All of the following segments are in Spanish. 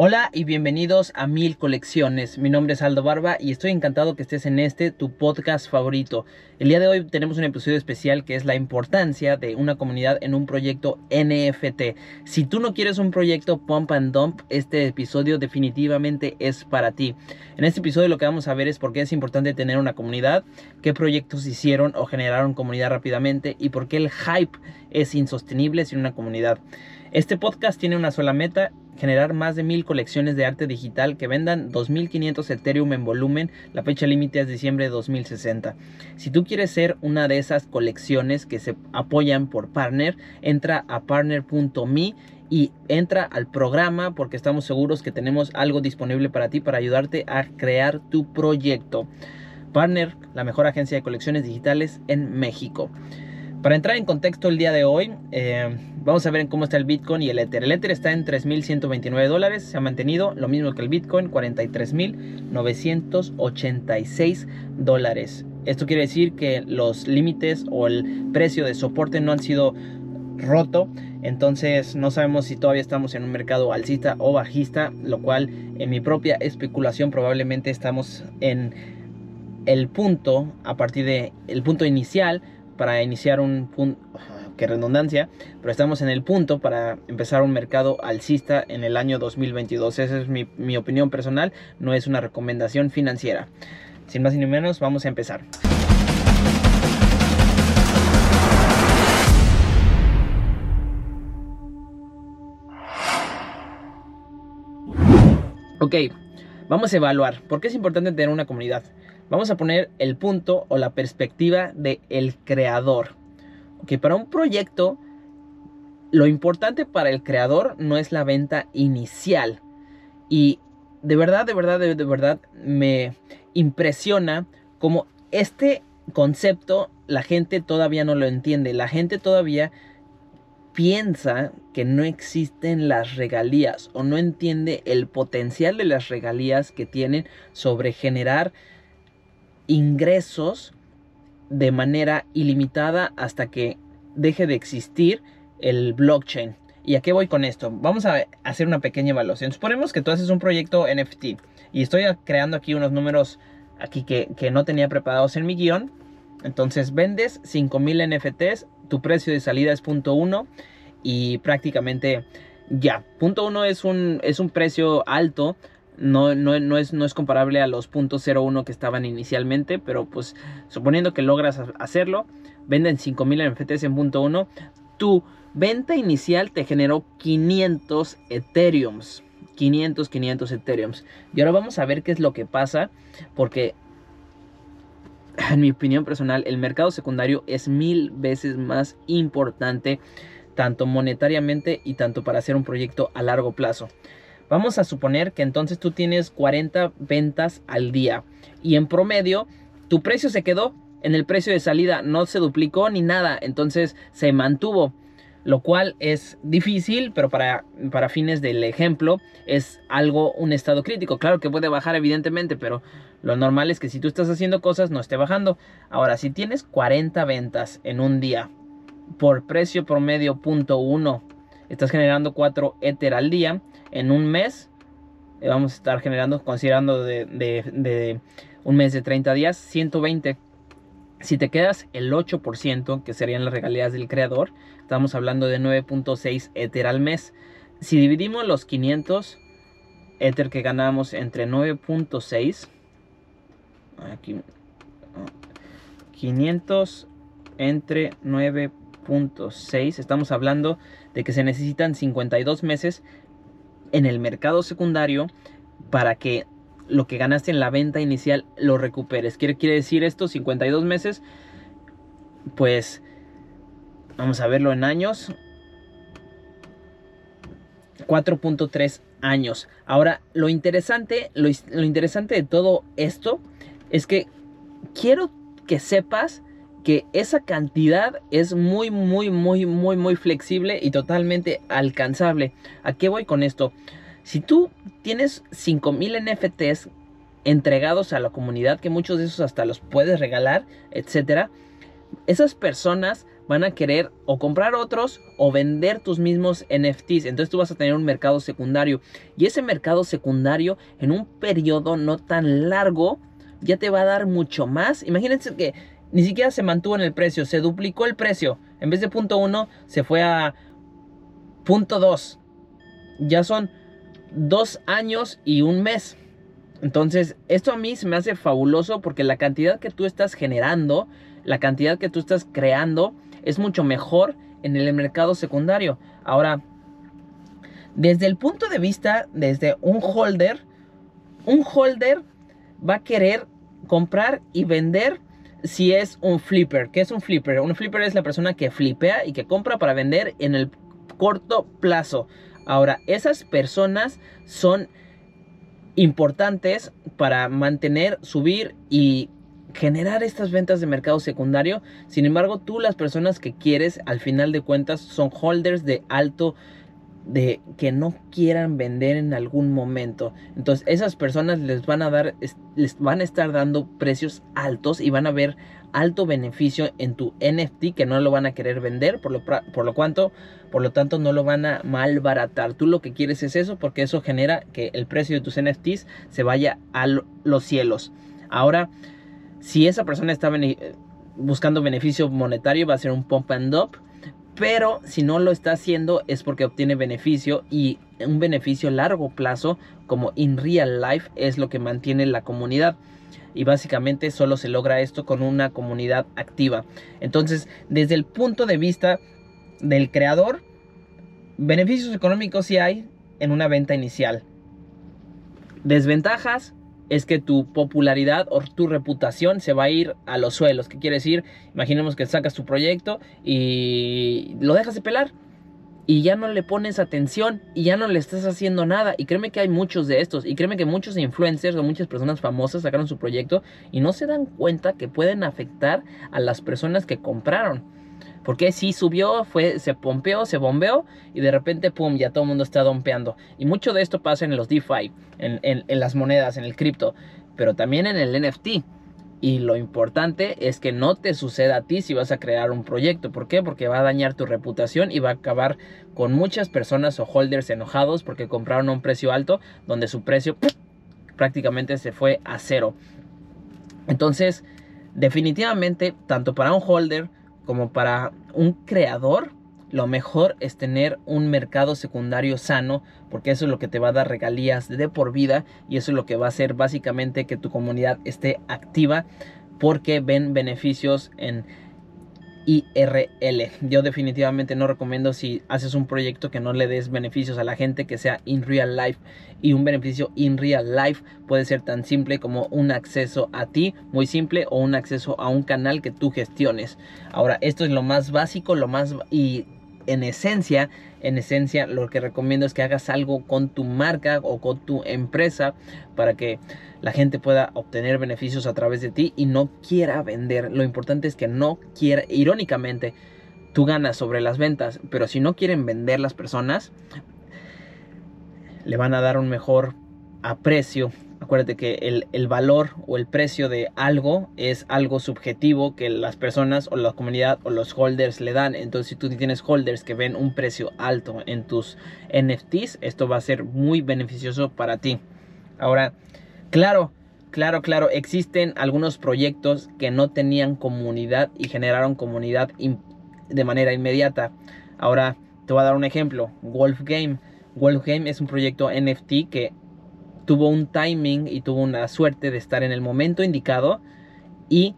Hola y bienvenidos a Mil Colecciones. Mi nombre es Aldo Barba y estoy encantado que estés en este, tu podcast favorito. El día de hoy tenemos un episodio especial que es la importancia de una comunidad en un proyecto NFT. Si tú no quieres un proyecto pump and dump, este episodio definitivamente es para ti. En este episodio lo que vamos a ver es por qué es importante tener una comunidad, qué proyectos hicieron o generaron comunidad rápidamente y por qué el hype es insostenible sin una comunidad. Este podcast tiene una sola meta, generar más de mil colecciones de arte digital que vendan 2500 Ethereum en volumen. La fecha límite es diciembre de 2060. Si tú quieres ser una de esas colecciones que se apoyan por partner, entra a partner.me y entra al programa porque estamos seguros que tenemos algo disponible para ti para ayudarte a crear tu proyecto. Partner, la mejor agencia de colecciones digitales en México. Para entrar en contexto el día de hoy, eh, vamos a ver cómo está el Bitcoin y el Ether. El Ether está en 3.129 dólares, se ha mantenido lo mismo que el Bitcoin, 43.986 dólares. Esto quiere decir que los límites o el precio de soporte no han sido roto, entonces no sabemos si todavía estamos en un mercado alcista o bajista, lo cual en mi propia especulación probablemente estamos en el punto a partir de el punto inicial para iniciar un punto, que redundancia, pero estamos en el punto para empezar un mercado alcista en el año 2022. Esa es mi, mi opinión personal, no es una recomendación financiera. Sin más ni menos, vamos a empezar. Ok, vamos a evaluar por qué es importante tener una comunidad. Vamos a poner el punto o la perspectiva del el creador. Que para un proyecto, lo importante para el creador no es la venta inicial. Y de verdad, de verdad, de, de verdad me impresiona como este concepto la gente todavía no lo entiende. La gente todavía piensa que no existen las regalías o no entiende el potencial de las regalías que tienen sobre generar ingresos de manera ilimitada hasta que deje de existir el blockchain. ¿Y a qué voy con esto? Vamos a hacer una pequeña evaluación. Suponemos que tú haces un proyecto NFT y estoy creando aquí unos números aquí que, que no tenía preparados en mi guion. Entonces vendes 5000 NFTs, tu precio de salida es punto uno y prácticamente ya. Punto uno es un, es un precio alto no, no, es, no es comparable a los .01 que estaban inicialmente, pero pues suponiendo que logras hacerlo, venden 5000 NFTs en punto 1, tu venta inicial te generó 500 Ethereums. 500, 500 Ethereums. Y ahora vamos a ver qué es lo que pasa, porque en mi opinión personal, el mercado secundario es mil veces más importante, tanto monetariamente y tanto para hacer un proyecto a largo plazo. Vamos a suponer que entonces tú tienes 40 ventas al día y en promedio tu precio se quedó en el precio de salida, no se duplicó ni nada, entonces se mantuvo, lo cual es difícil, pero para, para fines del ejemplo es algo, un estado crítico. Claro que puede bajar evidentemente, pero lo normal es que si tú estás haciendo cosas no esté bajando. Ahora, si tienes 40 ventas en un día por precio promedio punto uno, estás generando 4 Ether al día, en un mes eh, vamos a estar generando, considerando de, un mes de 30 días, 120. Si te quedas el 8%, que serían las regalías del creador, estamos hablando de 9.6 Ether al mes. Si dividimos los 500 Ether que ganamos entre 9.6, aquí, 500 entre 9.6, estamos hablando de que se necesitan 52 meses en el mercado secundario para que lo que ganaste en la venta inicial lo recuperes. ¿Quiere, quiere decir esto? 52 meses. Pues vamos a verlo en años. 4.3 años. Ahora, lo interesante, lo interesante de todo esto es que quiero que sepas que esa cantidad es muy, muy, muy, muy, muy flexible y totalmente alcanzable. ¿A qué voy con esto? Si tú tienes 5000 NFTs entregados a la comunidad, que muchos de esos hasta los puedes regalar, etcétera, esas personas van a querer o comprar otros o vender tus mismos NFTs. Entonces tú vas a tener un mercado secundario. Y ese mercado secundario en un periodo no tan largo ya te va a dar mucho más. Imagínense que ni siquiera se mantuvo en el precio, se duplicó el precio. En vez de punto 1 se fue a punto 2. Ya son dos años y un mes. Entonces, esto a mí se me hace fabuloso porque la cantidad que tú estás generando, la cantidad que tú estás creando, es mucho mejor en el mercado secundario. Ahora, desde el punto de vista, desde un holder, un holder va a querer comprar y vender si es un flipper. ¿Qué es un flipper? Un flipper es la persona que flipea y que compra para vender en el corto plazo. Ahora, esas personas son importantes para mantener, subir y generar estas ventas de mercado secundario. Sin embargo, tú las personas que quieres al final de cuentas son holders de alto de que no quieran vender en algún momento. Entonces, esas personas les van a dar les van a estar dando precios altos y van a ver alto beneficio en tu NFT que no lo van a querer vender, por lo, por lo por lo tanto no lo van a malbaratar. Tú lo que quieres es eso porque eso genera que el precio de tus NFTs se vaya a los cielos. Ahora, si esa persona está buscando beneficio monetario, va a ser un pump and up. Pero si no lo está haciendo es porque obtiene beneficio y un beneficio a largo plazo como in real life es lo que mantiene la comunidad y básicamente solo se logra esto con una comunidad activa. Entonces, desde el punto de vista del creador, beneficios económicos sí hay en una venta inicial. Desventajas es que tu popularidad o tu reputación se va a ir a los suelos. ¿Qué quiere decir? Imaginemos que sacas tu proyecto y lo dejas de pelar y ya no le pones atención y ya no le estás haciendo nada. Y créeme que hay muchos de estos. Y créeme que muchos influencers o muchas personas famosas sacaron su proyecto y no se dan cuenta que pueden afectar a las personas que compraron. Porque si subió, fue, se pompeó, se bombeó y de repente, pum, ya todo el mundo está dompeando. Y mucho de esto pasa en los DeFi, en, en las monedas, en el cripto, pero también en el NFT. Y lo importante es que no te suceda a ti si vas a crear un proyecto. ¿Por qué? Porque va a dañar tu reputación y va a acabar con muchas personas o holders enojados porque compraron a un precio alto donde su precio prácticamente se fue a cero. Entonces, definitivamente, tanto para un holder como para un creador, lo mejor es tener un mercado secundario sano, porque eso es lo que te va a dar regalías de por vida y eso es lo que va a hacer básicamente que tu comunidad esté activa porque ven beneficios en IRL. Yo definitivamente no recomiendo si haces un proyecto que no le des beneficios a la gente que sea in real life y un beneficio in real life puede ser tan simple como un acceso a ti, muy simple, o un acceso a un canal que tú gestiones. Ahora, esto es lo más básico, lo más y en esencia, en esencia lo que recomiendo es que hagas algo con tu marca o con tu empresa para que la gente pueda obtener beneficios a través de ti y no quiera vender. Lo importante es que no quiera, irónicamente, tú ganas sobre las ventas, pero si no quieren vender las personas, le van a dar un mejor aprecio Acuérdate que el, valor o el precio de algo es algo subjetivo que las personas o la comunidad o los holders le dan. Entonces, si tú tienes holders que ven un precio alto en tus NFTs, esto va a ser muy beneficioso para ti. Ahora, claro, claro, claro, existen algunos proyectos que no tenían comunidad y generaron comunidad de manera inmediata. Ahora, te voy a dar un ejemplo. Wolf Game. Wolf Game es un proyecto NFT que tuvo un timing y tuvo una suerte de estar en el momento indicado y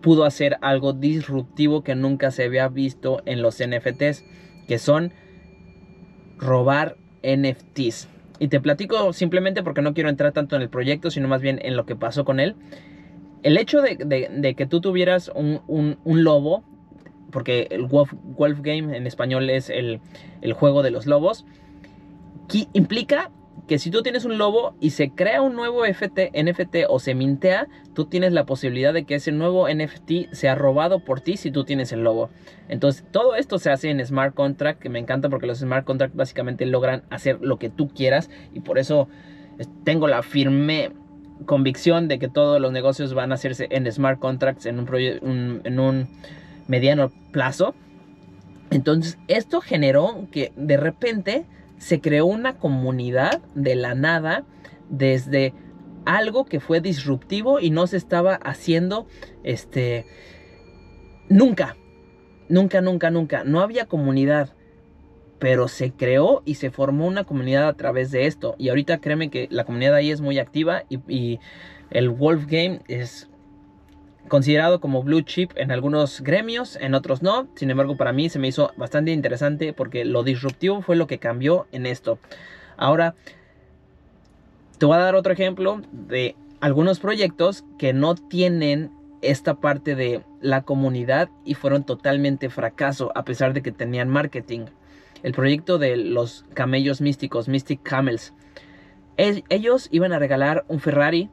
pudo hacer algo disruptivo que nunca se había visto en los NFTs, que son robar NFTs. Y te platico simplemente porque no quiero entrar tanto en el proyecto, sino más bien en lo que pasó con él. El hecho de, que tú tuvieras un, lobo, porque el Wolf, Game en español es el, el juego de los lobos, implica que si tú tienes un lobo y se crea un nuevo NFT o se mintea, tú tienes la posibilidad de que ese nuevo NFT sea robado por ti si tú tienes el lobo. Entonces, todo esto se hace en smart contract, que me encanta porque los smart contract básicamente logran hacer lo que tú quieras y por eso tengo la firme convicción de que todos los negocios van a hacerse en smart contracts, en un mediano plazo. Entonces esto generó que de repente se creó una comunidad de la nada desde algo que fue disruptivo y no se estaba haciendo este nunca. Nunca, nunca, nunca. No había comunidad. Pero se creó y se formó una comunidad a través de esto. Y ahorita créeme que la comunidad ahí es muy activa y, y el Wolf Game es considerado como blue chip en algunos gremios, en otros no. Sin embargo, para mí se me hizo bastante interesante porque lo disruptivo fue lo que cambió en esto. Ahora, te voy a dar otro ejemplo de algunos proyectos que no tienen esta parte de la comunidad y fueron totalmente fracaso a pesar de que tenían marketing. El proyecto de los camellos místicos, Mystic Camels. Ellos iban a regalar un Ferrari,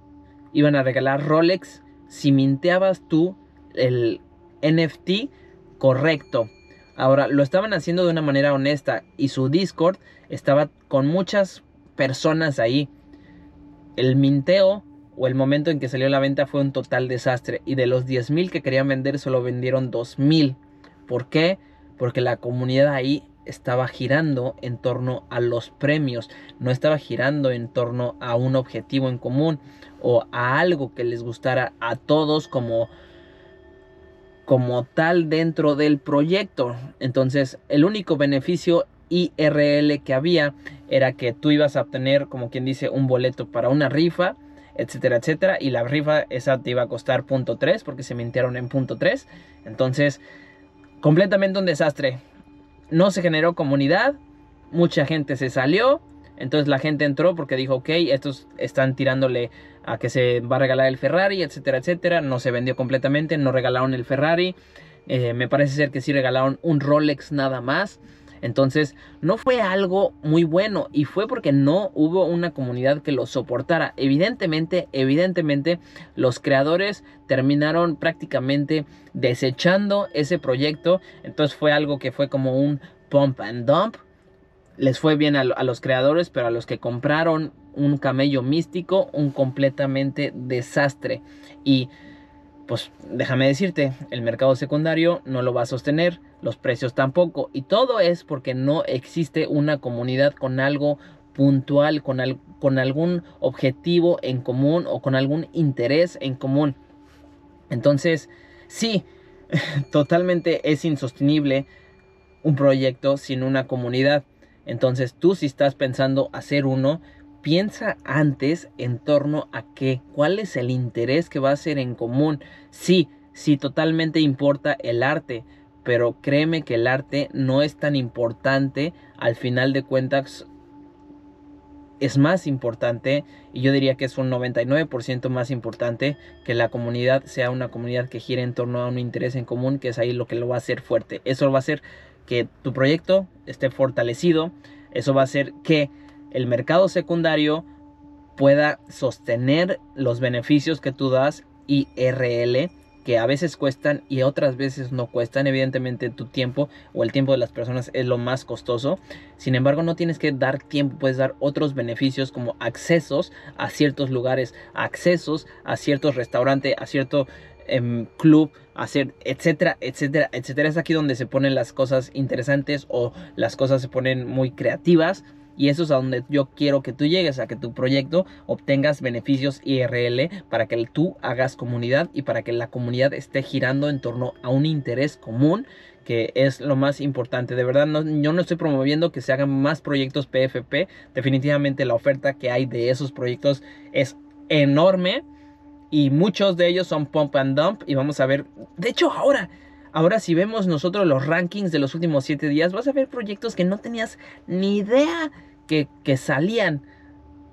iban a regalar Rolex, si minteabas tú el NFT correcto. Ahora, lo estaban haciendo de una manera honesta y su Discord estaba con muchas personas ahí. El minteo o el momento en que salió la venta fue un total desastre y de los 10.000 que querían vender solo vendieron 2.000. ¿Por qué? Porque la comunidad ahí estaba girando en torno a los premios, no estaba girando en torno a un objetivo en común o a algo que les gustara a todos como como tal dentro del proyecto. Entonces, el único beneficio IRL que había era que tú ibas a obtener, como quien dice, un boleto para una rifa, etcétera, etcétera. Y la rifa esa te iba a costar punto 3 porque se mintieron en punto 3. Entonces, completamente un desastre no se generó comunidad, mucha gente se salió, entonces la gente entró porque dijo, ok, estos están tirándole a que se va a regalar el Ferrari, etcétera, etcétera. No se vendió completamente, no regalaron el Ferrari. Eh, me parece ser que sí regalaron un Rolex nada más. Entonces no fue algo muy bueno y fue porque no hubo una comunidad que lo soportara. Evidentemente, evidentemente los creadores terminaron prácticamente desechando ese proyecto. Entonces fue algo que fue como un pump and dump. Les fue bien a, a los creadores, pero a los que compraron un camello místico, un completamente desastre. Y pues déjame decirte, el mercado secundario no lo va a sostener, los precios tampoco, y todo es porque no existe una comunidad con algo puntual, con, con algún objetivo en común o con algún interés en común. Entonces, sí, totalmente es insostenible un proyecto sin una comunidad. Entonces, tú si estás pensando hacer uno, piensa antes en torno a qué, cuál es el interés que va a ser en común. Sí, sí, totalmente importa el arte, pero créeme que el arte no es tan importante, al final de cuentas es más importante y yo diría que es un 99% más importante que la comunidad sea una comunidad que gire en torno a un interés en común, que es ahí lo que lo va a hacer fuerte. Eso va a hacer que tu proyecto esté fortalecido, eso va a hacer que el mercado secundario pueda sostener los beneficios que tú das IRL que a veces cuestan y otras veces no cuestan. Evidentemente tu tiempo o el tiempo de las personas es lo más costoso. Sin embargo, no tienes que dar tiempo, puedes dar otros beneficios como accesos a ciertos lugares, accesos a ciertos restaurantes, a cierto em, club, hacer etcétera, etcétera, etcétera. Es aquí donde se ponen las cosas interesantes o las cosas se ponen muy creativas. Y eso es a donde yo quiero que tú llegues, a que tu proyecto obtengas beneficios IRL para que tú hagas comunidad y para que la comunidad esté girando en torno a un interés común que es lo más importante. De verdad, no, yo no estoy promoviendo que se hagan más proyectos PFP. Definitivamente la oferta que hay de esos proyectos es enorme y muchos de ellos son pump and dump y vamos a ver, de hecho ahora Ahora si vemos nosotros los rankings de los últimos 7 días, vas a ver proyectos que no tenías ni idea que, que salían.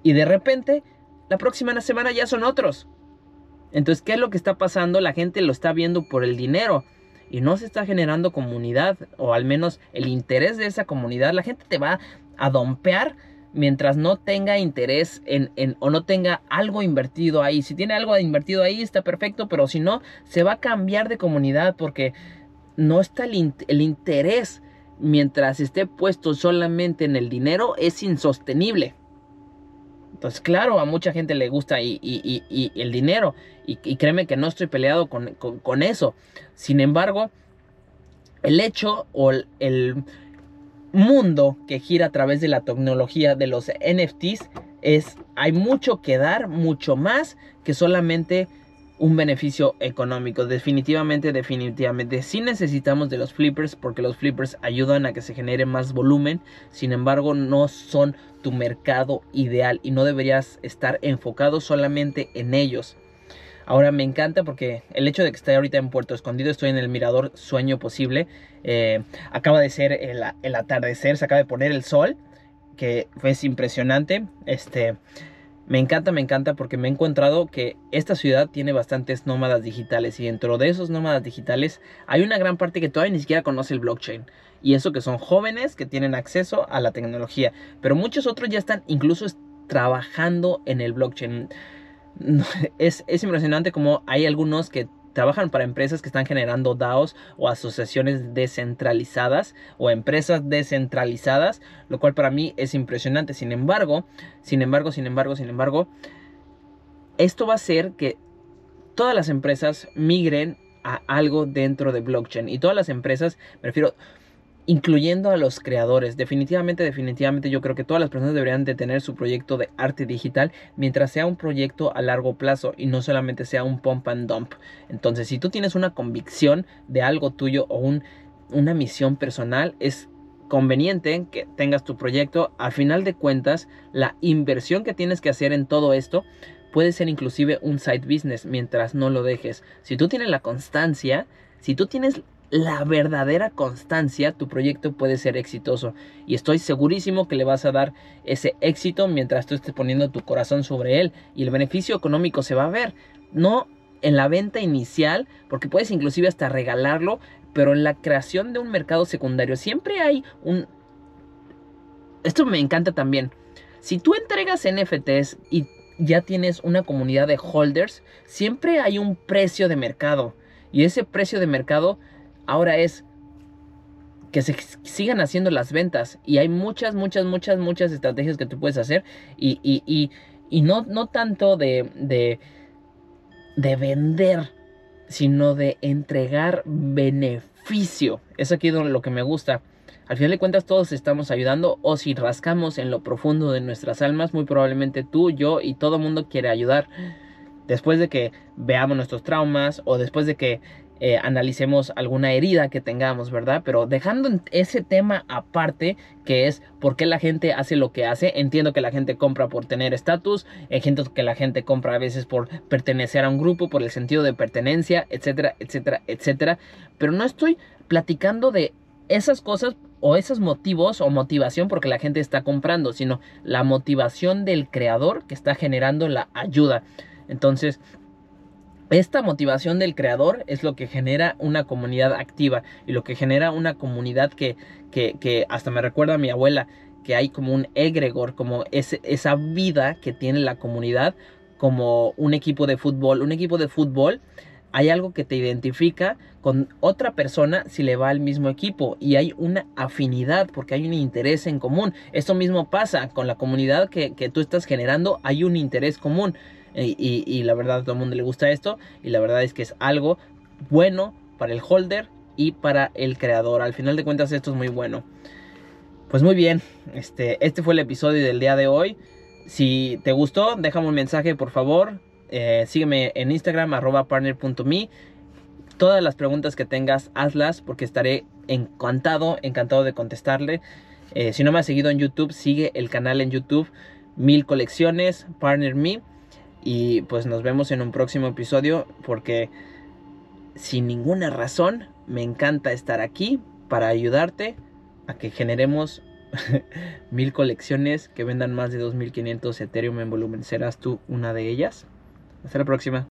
Y de repente, la próxima semana ya son otros. Entonces, ¿qué es lo que está pasando? La gente lo está viendo por el dinero y no se está generando comunidad o al menos el interés de esa comunidad. La gente te va a dompear mientras no tenga interés en, en, o no tenga algo invertido ahí. Si tiene algo invertido ahí está perfecto, pero si no, se va a cambiar de comunidad porque no está el, el interés mientras esté puesto solamente en el dinero es insostenible. Entonces, claro, a mucha gente le gusta y, y, el dinero. Y, créeme que no estoy peleado con, con, con, eso. Sin embargo, el hecho o el mundo que gira a través de la tecnología de los NFTs es hay mucho que dar, mucho más que solamente un beneficio económico. Definitivamente, definitivamente. Sí necesitamos de los flippers porque los flippers ayudan a que se genere más volumen. Sin embargo, no son tu mercado ideal y no deberías estar enfocado solamente en ellos. Ahora me encanta porque el hecho de que esté ahorita en Puerto Escondido, estoy en el mirador Sueño Posible. Eh, acaba de ser el, el, atardecer, se acaba de poner el sol, que es impresionante. Este, me encanta, me encanta porque me he encontrado que esta ciudad tiene bastantes nómadas digitales y dentro de esos nómadas digitales hay una gran parte que todavía ni siquiera conoce el blockchain. Y eso que son jóvenes que tienen acceso a la tecnología. Pero muchos otros ya están incluso trabajando en el blockchain. Es, es impresionante como hay algunos que trabajan para empresas que están generando DAOs o asociaciones descentralizadas o empresas descentralizadas, lo cual para mí es impresionante. Sin embargo, sin embargo, sin embargo, sin embargo, esto va a hacer que todas las empresas migren a algo dentro de blockchain y todas las empresas, me refiero, incluyendo a los creadores. Definitivamente, definitivamente yo creo que todas las personas deberían de tener su proyecto de arte digital mientras sea un proyecto a largo plazo y no solamente sea un pump and dump. Entonces, si tú tienes una convicción de algo tuyo o un, una misión personal, es conveniente que tengas tu proyecto. A final de cuentas, la inversión que tienes que hacer en todo esto puede ser inclusive un side business mientras no lo dejes. Si tú tienes la constancia, si tú tienes la verdadera constancia, tu proyecto puede ser exitoso. Y estoy segurísimo que le vas a dar ese éxito mientras tú estés poniendo tu corazón sobre él. Y el beneficio económico se va a ver. No en la venta inicial, porque puedes inclusive hasta regalarlo, pero en la creación de un mercado secundario siempre hay un... Esto me encanta también. Si tú entregas NFTs y ya tienes una comunidad de holders, siempre hay un precio de mercado. Y ese precio de mercado Ahora es que se sigan haciendo las ventas. Y hay muchas, muchas, muchas, muchas estrategias que tú puedes hacer. Y, y, y, no, no tanto de, de, de vender, sino de entregar beneficio. Es aquí lo que me gusta. Al final de cuentas todos estamos ayudando o si rascamos en lo profundo de nuestras almas, muy probablemente tú, yo y todo mundo quiere ayudar. Después de que veamos nuestros traumas o después de que eh, analicemos alguna herida que tengamos, ¿verdad? Pero dejando ese tema aparte, que es por qué la gente hace lo que hace, entiendo que la gente compra por tener estatus, entiendo que la gente compra a veces por pertenecer a un grupo, por el sentido de pertenencia, etcétera, etcétera, etcétera, pero no estoy platicando de esas cosas o esos motivos o motivación porque la gente está comprando, sino la motivación del creador que está generando la ayuda. Entonces, esta motivación del creador es lo que genera una comunidad activa y lo que genera una comunidad que, que, hasta me recuerda a mi abuela, que hay como un egregor, como esa vida que tiene la comunidad, como un equipo de fútbol. Un equipo de fútbol, hay algo que te identifica con otra persona si le va al mismo equipo y hay una afinidad porque hay un interés en común. Esto mismo pasa con la comunidad que, que tú estás generando, hay un interés común. Y, la verdad a todo el mundo le gusta esto. Y la verdad es que es algo bueno para el holder y para el creador. Al final de cuentas esto es muy bueno. Pues muy bien, este, este fue el episodio del día de hoy. Si te gustó, déjame un mensaje por favor. Eh, sígueme en Instagram, arroba partner.me. Todas las preguntas que tengas, hazlas porque estaré encantado, encantado de contestarle. Eh, si no me has seguido en YouTube, sigue el canal en YouTube. Mil colecciones, Partner Me. Y pues nos vemos en un próximo episodio porque sin ninguna razón me encanta estar aquí para ayudarte a que generemos mil colecciones que vendan más de 2500 Ethereum en volumen. ¿Serás tú una de ellas? Hasta la próxima.